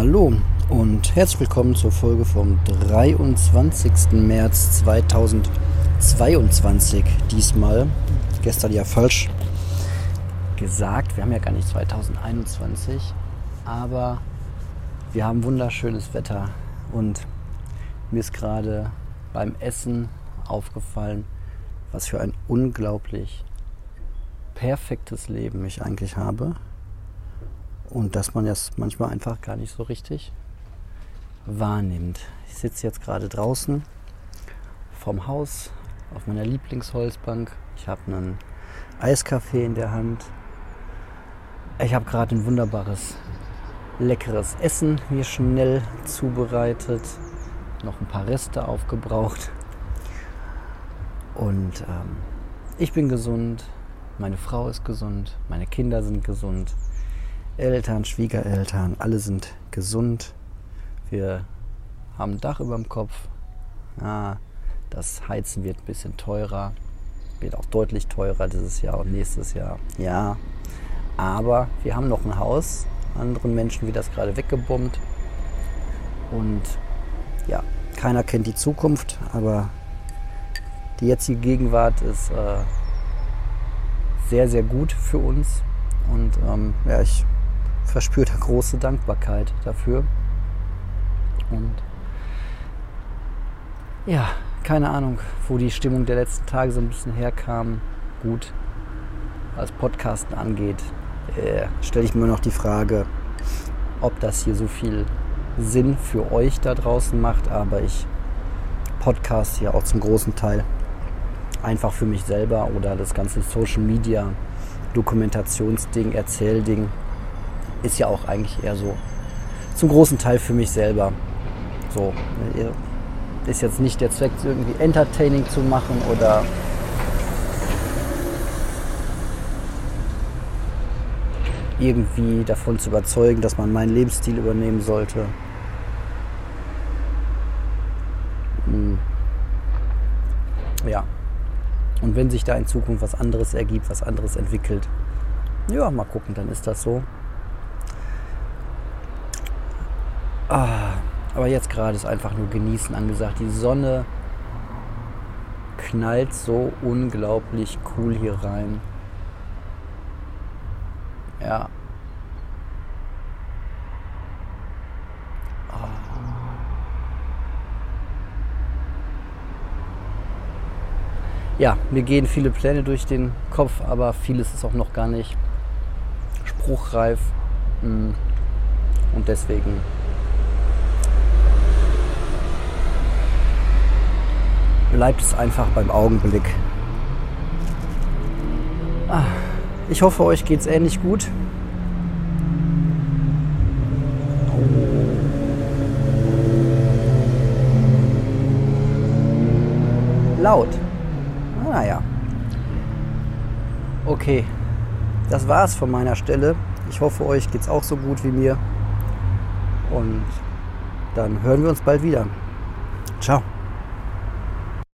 Hallo und herzlich willkommen zur Folge vom 23. März 2022. Diesmal, gestern ja falsch gesagt, wir haben ja gar nicht 2021, aber wir haben wunderschönes Wetter und mir ist gerade beim Essen aufgefallen, was für ein unglaublich perfektes Leben ich eigentlich habe und dass man das manchmal einfach gar nicht so richtig wahrnimmt. Ich sitze jetzt gerade draußen vom Haus auf meiner Lieblingsholzbank. Ich habe einen Eiskaffee in der Hand. Ich habe gerade ein wunderbares, leckeres Essen mir schnell zubereitet. Noch ein paar Reste aufgebraucht. Und ähm, ich bin gesund, meine Frau ist gesund, meine Kinder sind gesund. Eltern, Schwiegereltern, alle sind gesund. Wir haben ein Dach über dem Kopf. Ja, das Heizen wird ein bisschen teurer. Wird auch deutlich teurer dieses Jahr und nächstes Jahr. Ja, aber wir haben noch ein Haus. Anderen Menschen wird das gerade weggebombt. Und ja, keiner kennt die Zukunft, aber die jetzige Gegenwart ist äh, sehr, sehr gut für uns. Und ähm, ja, ich verspürt er große Dankbarkeit dafür. Und ja, keine Ahnung, wo die Stimmung der letzten Tage so ein bisschen herkam. Gut, was Podcasten angeht, äh, stelle ich mir noch die Frage, ob das hier so viel Sinn für euch da draußen macht. Aber ich podcast hier auch zum großen Teil einfach für mich selber oder das ganze Social Media Dokumentationsding, Erzählding ist ja auch eigentlich eher so zum großen Teil für mich selber. So, ist jetzt nicht der Zweck, irgendwie entertaining zu machen oder irgendwie davon zu überzeugen, dass man meinen Lebensstil übernehmen sollte. Hm. Ja. Und wenn sich da in Zukunft was anderes ergibt, was anderes entwickelt, ja, mal gucken, dann ist das so. Ah, aber jetzt gerade ist einfach nur genießen angesagt. Die Sonne knallt so unglaublich cool hier rein. Ja. Ah. Ja, mir gehen viele Pläne durch den Kopf, aber vieles ist auch noch gar nicht spruchreif. Hm. Und deswegen bleibt es einfach beim Augenblick. Ah, ich hoffe, euch geht es ähnlich gut. Laut. Naja. Ah, okay, das war's von meiner Stelle. Ich hoffe, euch geht es auch so gut wie mir. Und dann hören wir uns bald wieder. Ciao.